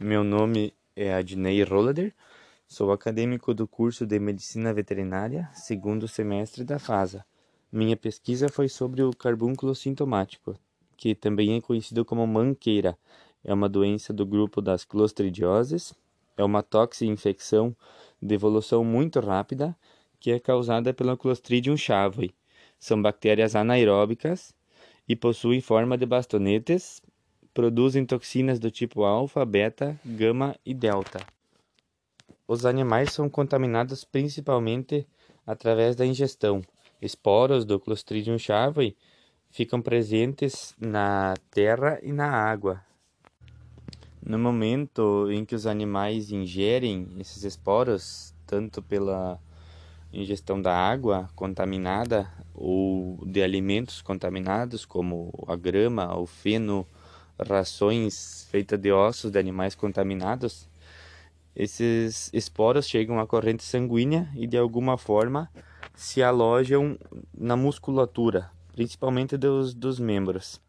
Meu nome é Adnei Rollader, sou acadêmico do curso de Medicina Veterinária, segundo semestre da FASA. Minha pesquisa foi sobre o carbúnculo sintomático, que também é conhecido como manqueira. É uma doença do grupo das clostridioses, é uma toxi-infecção de evolução muito rápida que é causada pela Clostridium chavoi. São bactérias anaeróbicas e possuem forma de bastonetes produzem toxinas do tipo alfa, beta, gama e delta. Os animais são contaminados principalmente através da ingestão. Esporos do Clostridium chavoi ficam presentes na terra e na água. No momento em que os animais ingerem esses esporos, tanto pela ingestão da água contaminada ou de alimentos contaminados, como a grama, o feno, rações feitas de ossos de animais contaminados, esses esporos chegam à corrente sanguínea e de alguma forma se alojam na musculatura, principalmente dos, dos membros.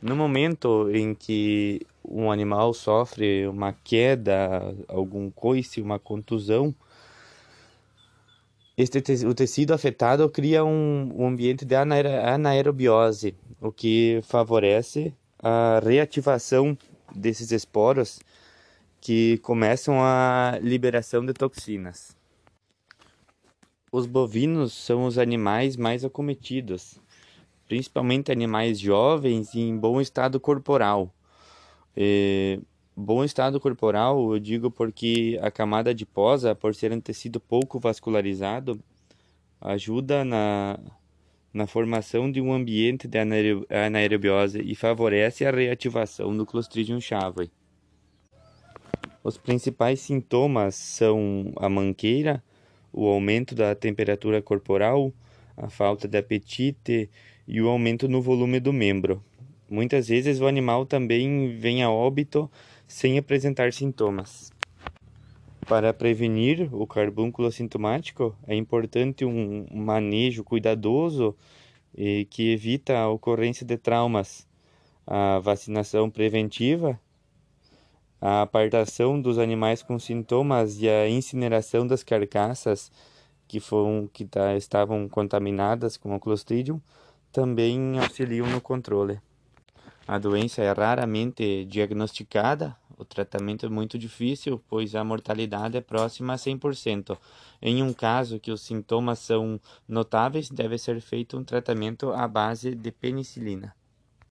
No momento em que um animal sofre uma queda, algum coice, uma contusão, este te o tecido afetado cria um, um ambiente de anaerobiose, o que favorece a reativação desses esporos que começam a liberação de toxinas. Os bovinos são os animais mais acometidos, principalmente animais jovens e em bom estado corporal. E, bom estado corporal, eu digo porque a camada adiposa, por ser um tecido pouco vascularizado, ajuda na na formação de um ambiente de anaerobiose e favorece a reativação do Clostridium chavoi. Os principais sintomas são a manqueira, o aumento da temperatura corporal, a falta de apetite e o aumento no volume do membro. Muitas vezes o animal também vem a óbito sem apresentar sintomas. Para prevenir o carbúnculo sintomático, é importante um manejo cuidadoso e que evita a ocorrência de traumas, a vacinação preventiva, a apartação dos animais com sintomas e a incineração das carcaças que, foram, que tá, estavam contaminadas com o Clostridium também auxiliam no controle. A doença é raramente diagnosticada, o tratamento é muito difícil, pois a mortalidade é próxima a 100%. Em um caso que os sintomas são notáveis, deve ser feito um tratamento à base de penicilina.